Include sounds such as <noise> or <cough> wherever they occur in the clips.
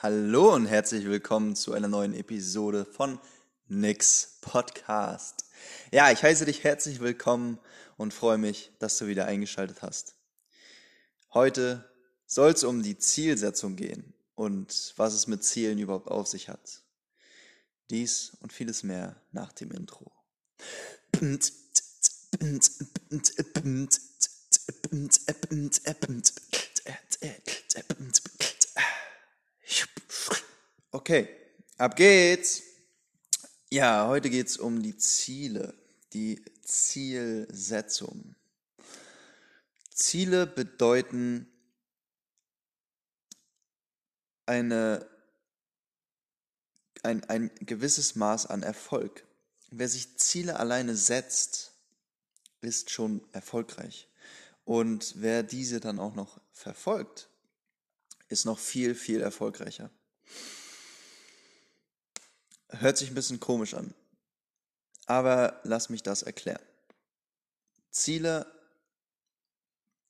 Hallo und herzlich willkommen zu einer neuen Episode von Nix Podcast. Ja, ich heiße dich herzlich willkommen und freue mich, dass du wieder eingeschaltet hast. Heute soll es um die Zielsetzung gehen und was es mit Zielen überhaupt auf sich hat. Dies und vieles mehr nach dem Intro. Okay, ab geht's. Ja, heute geht's um die Ziele, die Zielsetzung. Ziele bedeuten eine, ein, ein gewisses Maß an Erfolg. Wer sich Ziele alleine setzt, ist schon erfolgreich. Und wer diese dann auch noch verfolgt, ist noch viel, viel erfolgreicher. Hört sich ein bisschen komisch an, aber lass mich das erklären. Ziele,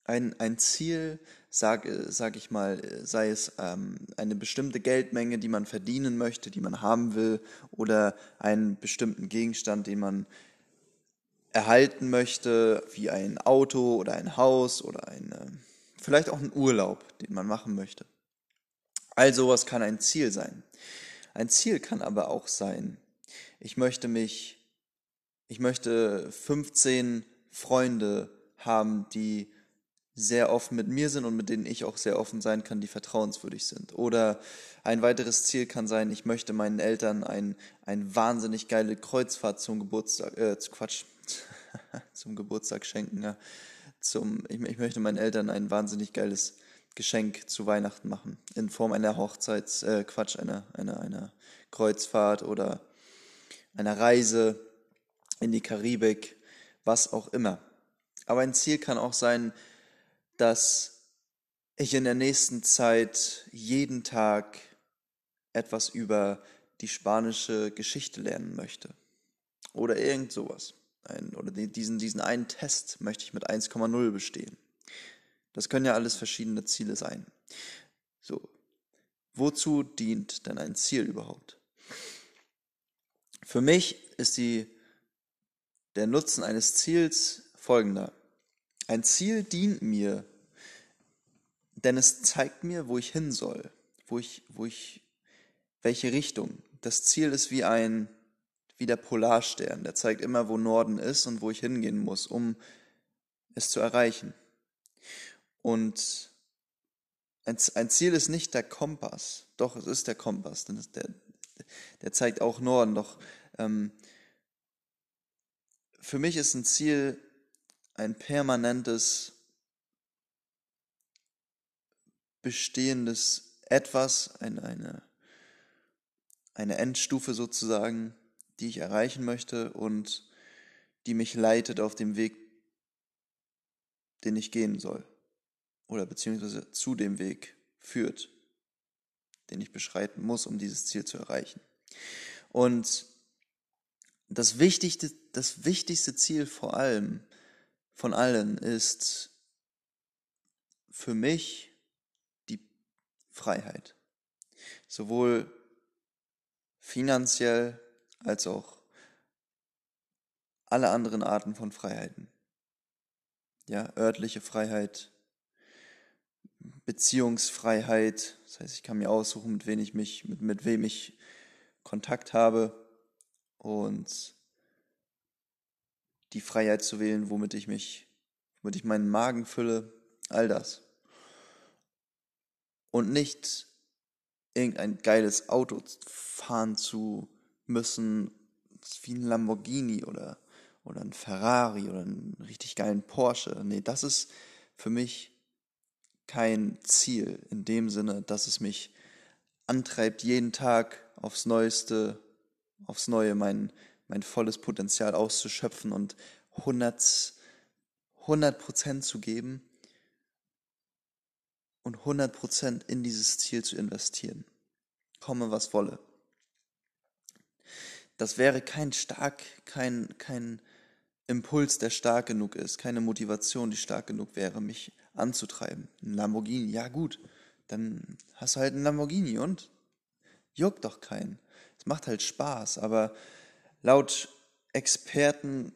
ein, ein Ziel, sag, sag ich mal, sei es ähm, eine bestimmte Geldmenge, die man verdienen möchte, die man haben will, oder einen bestimmten Gegenstand, den man erhalten möchte, wie ein Auto oder ein Haus oder eine, vielleicht auch ein Urlaub, den man machen möchte. All sowas kann ein Ziel sein. Ein Ziel kann aber auch sein, ich möchte mich, ich möchte 15 Freunde haben, die sehr offen mit mir sind und mit denen ich auch sehr offen sein kann, die vertrauenswürdig sind. Oder ein weiteres Ziel kann sein, ich möchte meinen Eltern ein, ein wahnsinnig geile Kreuzfahrt zum Geburtstag, äh, Quatsch, <laughs> zum Geburtstag schenken. Ja. Zum, ich, ich möchte meinen Eltern ein wahnsinnig geiles Geschenk zu Weihnachten machen. In Form einer Hochzeits, äh, Quatsch, einer, einer, einer Kreuzfahrt oder einer Reise in die Karibik, was auch immer. Aber ein Ziel kann auch sein, dass ich in der nächsten Zeit jeden Tag etwas über die spanische Geschichte lernen möchte. Oder irgend sowas. Ein, oder diesen, diesen einen Test möchte ich mit 1,0 bestehen. Das können ja alles verschiedene Ziele sein. So. Wozu dient denn ein Ziel überhaupt? Für mich ist die, der Nutzen eines Ziels folgender. Ein Ziel dient mir, denn es zeigt mir, wo ich hin soll, wo ich, wo ich, welche Richtung. Das Ziel ist wie ein, wie der Polarstern, der zeigt immer, wo Norden ist und wo ich hingehen muss, um es zu erreichen. Und ein Ziel ist nicht der Kompass, doch es ist der Kompass, denn der, der zeigt auch Norden. Doch ähm, für mich ist ein Ziel ein permanentes, bestehendes Etwas, eine, eine, eine Endstufe sozusagen, die ich erreichen möchte und die mich leitet auf dem Weg, den ich gehen soll oder beziehungsweise zu dem Weg führt, den ich beschreiten muss, um dieses Ziel zu erreichen. Und das wichtigste, das wichtigste Ziel vor allem von allen ist für mich die Freiheit. Sowohl finanziell als auch alle anderen Arten von Freiheiten. Ja, örtliche Freiheit, Beziehungsfreiheit. Das heißt, ich kann mir aussuchen, mit wem ich mich, mit, mit wem ich Kontakt habe und die Freiheit zu wählen, womit ich mich, womit ich meinen Magen fülle, all das. Und nicht irgendein geiles Auto fahren zu müssen, wie ein Lamborghini oder, oder ein Ferrari oder einen richtig geilen Porsche. Nee, das ist für mich kein Ziel in dem Sinne, dass es mich antreibt, jeden Tag aufs Neueste, aufs Neue mein, mein volles Potenzial auszuschöpfen und 100, 100 Prozent zu geben und 100 Prozent in dieses Ziel zu investieren. Komme, was wolle. Das wäre kein stark, kein, kein, Impuls, der stark genug ist, keine Motivation, die stark genug wäre, mich anzutreiben. Ein Lamborghini, ja gut, dann hast du halt einen Lamborghini und juckt doch keinen. Es macht halt Spaß, aber laut Experten,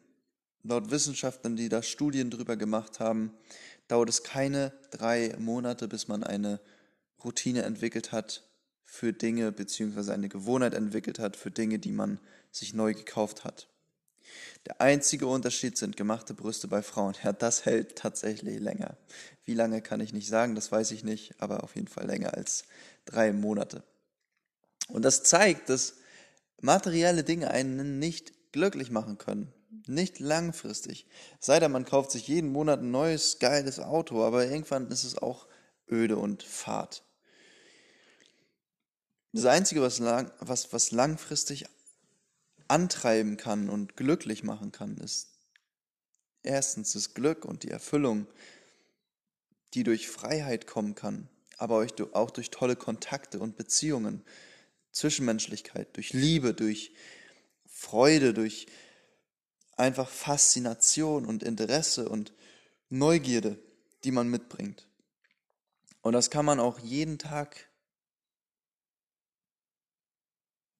laut Wissenschaftlern, die da Studien drüber gemacht haben, dauert es keine drei Monate, bis man eine Routine entwickelt hat für Dinge, beziehungsweise eine Gewohnheit entwickelt hat für Dinge, die man sich neu gekauft hat. Der einzige Unterschied sind gemachte Brüste bei Frauen. Ja, das hält tatsächlich länger. Wie lange kann ich nicht sagen, das weiß ich nicht, aber auf jeden Fall länger als drei Monate. Und das zeigt, dass materielle Dinge einen nicht glücklich machen können. Nicht langfristig. Sei denn, man kauft sich jeden Monat ein neues, geiles Auto, aber irgendwann ist es auch öde und fad. Das Einzige, was, lang, was, was langfristig antreiben kann und glücklich machen kann, ist erstens das Glück und die Erfüllung, die durch Freiheit kommen kann, aber auch durch tolle Kontakte und Beziehungen, Zwischenmenschlichkeit, durch Liebe, durch Freude, durch einfach Faszination und Interesse und Neugierde, die man mitbringt. Und das kann man auch jeden Tag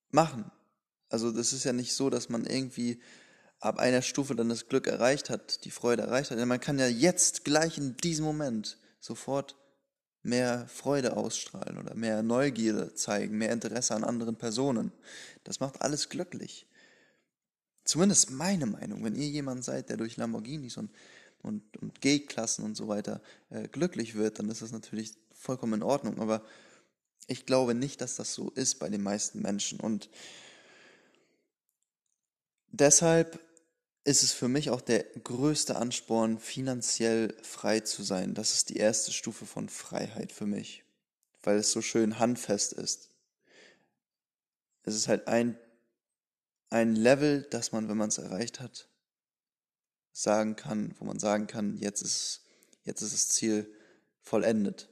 machen. Also das ist ja nicht so, dass man irgendwie ab einer Stufe dann das Glück erreicht hat, die Freude erreicht hat. Man kann ja jetzt gleich in diesem Moment sofort mehr Freude ausstrahlen oder mehr Neugierde zeigen, mehr Interesse an anderen Personen. Das macht alles glücklich. Zumindest meine Meinung. Wenn ihr jemand seid, der durch Lamborghinis und, und, und G-Klassen und so weiter äh, glücklich wird, dann ist das natürlich vollkommen in Ordnung. Aber ich glaube nicht, dass das so ist bei den meisten Menschen. Und Deshalb ist es für mich auch der größte Ansporn, finanziell frei zu sein. Das ist die erste Stufe von Freiheit für mich, weil es so schön handfest ist. Es ist halt ein, ein Level, das man, wenn man es erreicht hat, sagen kann, wo man sagen kann, jetzt ist, jetzt ist das Ziel vollendet.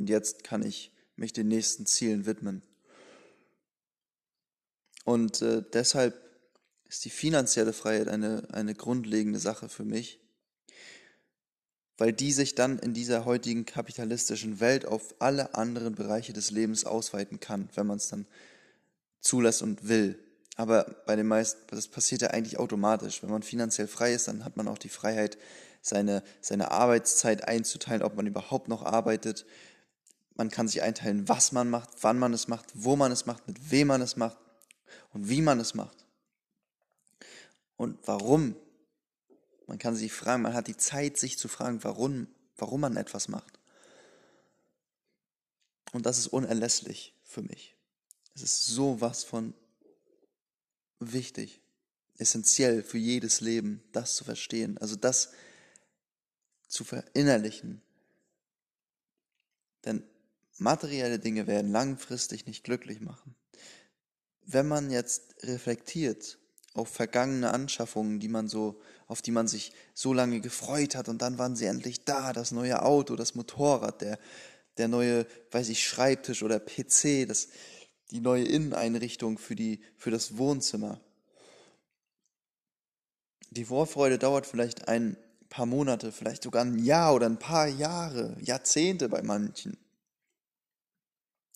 Und jetzt kann ich mich den nächsten Zielen widmen. Und äh, deshalb ist die finanzielle Freiheit eine, eine grundlegende Sache für mich, weil die sich dann in dieser heutigen kapitalistischen Welt auf alle anderen Bereiche des Lebens ausweiten kann, wenn man es dann zulässt und will. Aber bei den meisten, das passiert ja eigentlich automatisch. Wenn man finanziell frei ist, dann hat man auch die Freiheit, seine, seine Arbeitszeit einzuteilen, ob man überhaupt noch arbeitet. Man kann sich einteilen, was man macht, wann man es macht, wo man es macht, mit wem man es macht und wie man es macht und warum. Man kann sich fragen, man hat die Zeit, sich zu fragen, warum, warum man etwas macht. Und das ist unerlässlich für mich. Es ist sowas von wichtig, essentiell für jedes Leben, das zu verstehen, also das zu verinnerlichen. Denn materielle Dinge werden langfristig nicht glücklich machen. Wenn man jetzt reflektiert auf vergangene Anschaffungen, die man so, auf die man sich so lange gefreut hat und dann waren sie endlich da, das neue Auto, das Motorrad, der, der neue, weiß ich, Schreibtisch oder PC, das, die neue Inneneinrichtung für die, für das Wohnzimmer. Die Vorfreude dauert vielleicht ein paar Monate, vielleicht sogar ein Jahr oder ein paar Jahre, Jahrzehnte bei manchen.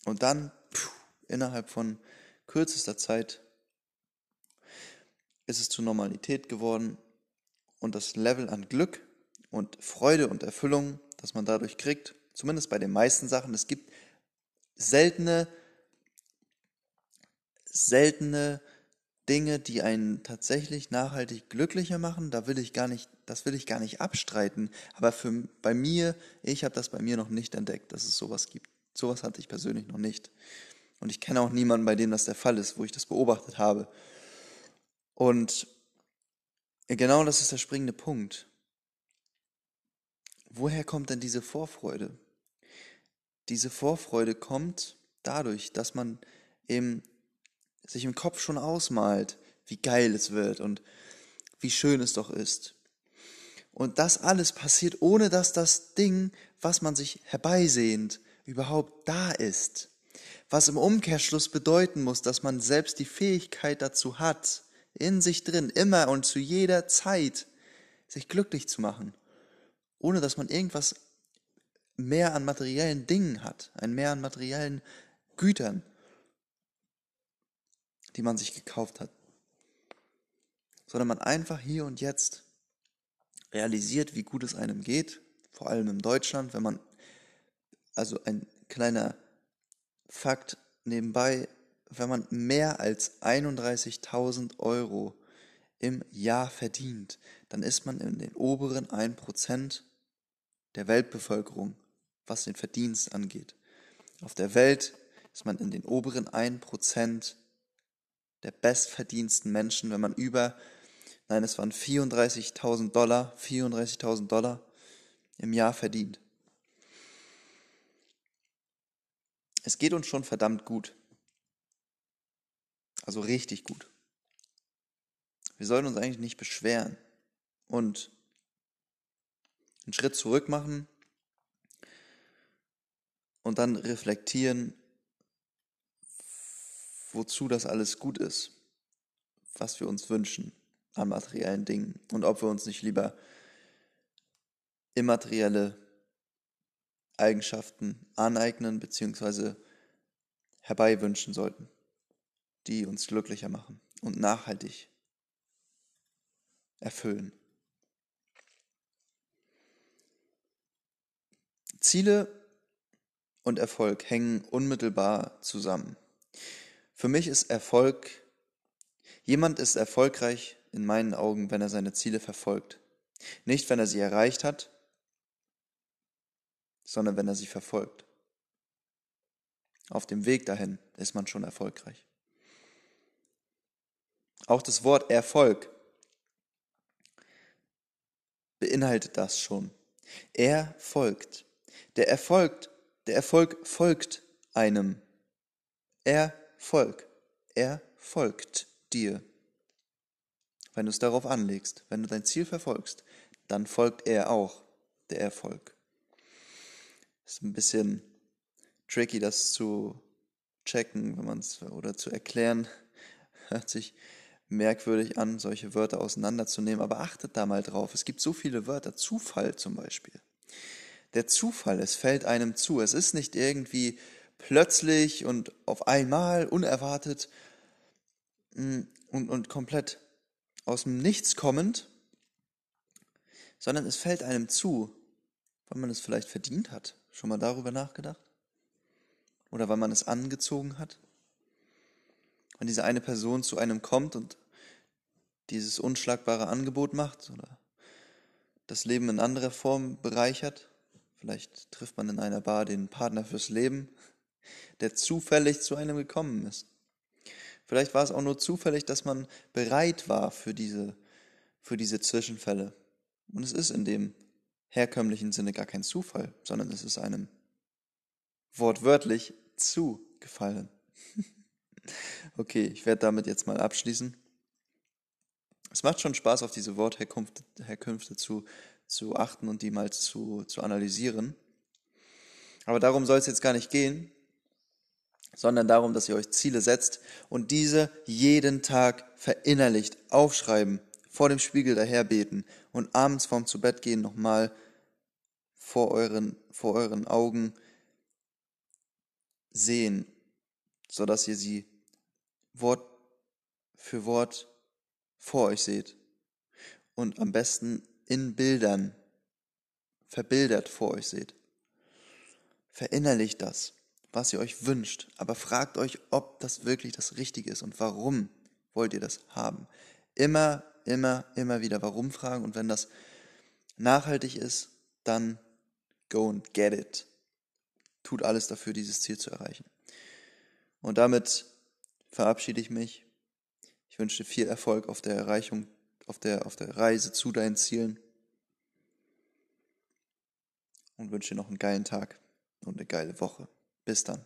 Und dann, pff, innerhalb von kürzester Zeit ist es zur Normalität geworden und das Level an Glück und Freude und Erfüllung, das man dadurch kriegt, zumindest bei den meisten Sachen, es gibt seltene, seltene Dinge, die einen tatsächlich nachhaltig glücklicher machen, da will ich gar nicht, das will ich gar nicht abstreiten. Aber für, bei mir, ich habe das bei mir noch nicht entdeckt, dass es sowas gibt. Sowas hatte ich persönlich noch nicht. Und ich kenne auch niemanden, bei dem das der Fall ist, wo ich das beobachtet habe. Und genau das ist der springende Punkt. Woher kommt denn diese Vorfreude? Diese Vorfreude kommt dadurch, dass man eben sich im Kopf schon ausmalt, wie geil es wird und wie schön es doch ist. Und das alles passiert, ohne dass das Ding, was man sich herbeisehnt, überhaupt da ist. Was im Umkehrschluss bedeuten muss, dass man selbst die Fähigkeit dazu hat, in sich drin, immer und zu jeder Zeit, sich glücklich zu machen, ohne dass man irgendwas mehr an materiellen Dingen hat, ein mehr an materiellen Gütern, die man sich gekauft hat, sondern man einfach hier und jetzt realisiert, wie gut es einem geht, vor allem in Deutschland, wenn man, also ein kleiner Fakt nebenbei, wenn man mehr als 31.000 Euro im Jahr verdient, dann ist man in den oberen 1% der Weltbevölkerung, was den Verdienst angeht. Auf der Welt ist man in den oberen 1% der bestverdiensten Menschen, wenn man über, nein, es waren 34.000 Dollar, 34.000 Dollar im Jahr verdient. Es geht uns schon verdammt gut. Also richtig gut. Wir sollten uns eigentlich nicht beschweren und einen Schritt zurück machen und dann reflektieren, wozu das alles gut ist, was wir uns wünschen an materiellen Dingen und ob wir uns nicht lieber immaterielle Eigenschaften aneignen bzw. herbeiwünschen sollten, die uns glücklicher machen und nachhaltig erfüllen. Ziele und Erfolg hängen unmittelbar zusammen. Für mich ist Erfolg, jemand ist erfolgreich in meinen Augen, wenn er seine Ziele verfolgt. Nicht, wenn er sie erreicht hat, sondern wenn er sie verfolgt. Auf dem Weg dahin ist man schon erfolgreich. Auch das Wort Erfolg beinhaltet das schon. Er folgt. Der Erfolg, der Erfolg folgt einem. Er folgt. Er folgt dir. Wenn du es darauf anlegst, wenn du dein Ziel verfolgst, dann folgt er auch, der Erfolg. Ist ein bisschen tricky, das zu checken, wenn man es oder zu erklären. <laughs> Hört sich merkwürdig an, solche Wörter auseinanderzunehmen, aber achtet da mal drauf. Es gibt so viele Wörter, Zufall zum Beispiel. Der Zufall, es fällt einem zu. Es ist nicht irgendwie plötzlich und auf einmal unerwartet mm, und, und komplett aus dem Nichts kommend, sondern es fällt einem zu, weil man es vielleicht verdient hat. Schon mal darüber nachgedacht? Oder weil man es angezogen hat? Wenn diese eine Person zu einem kommt und dieses unschlagbare Angebot macht oder das Leben in anderer Form bereichert, vielleicht trifft man in einer Bar den Partner fürs Leben, der zufällig zu einem gekommen ist. Vielleicht war es auch nur zufällig, dass man bereit war für diese, für diese Zwischenfälle. Und es ist in dem herkömmlichen Sinne gar kein Zufall, sondern es ist einem wortwörtlich zugefallen. <laughs> okay, ich werde damit jetzt mal abschließen. Es macht schon Spaß, auf diese Wortherkünfte Herkünfte zu, zu achten und die mal zu, zu analysieren. Aber darum soll es jetzt gar nicht gehen, sondern darum, dass ihr euch Ziele setzt und diese jeden Tag verinnerlicht, aufschreiben, vor dem Spiegel daherbeten und abends vorm zu Bett gehen nochmal vor euren, vor euren Augen sehen, so dass ihr sie Wort für Wort vor euch seht und am besten in Bildern verbildert vor euch seht. Verinnerlicht das, was ihr euch wünscht, aber fragt euch, ob das wirklich das Richtige ist und warum wollt ihr das haben. Immer, immer, immer wieder warum fragen und wenn das nachhaltig ist, dann go and get it. Tut alles dafür, dieses Ziel zu erreichen. Und damit verabschiede ich mich. Ich wünsche dir viel Erfolg auf der Erreichung, auf der, auf der Reise zu deinen Zielen. Und wünsche dir noch einen geilen Tag und eine geile Woche. Bis dann.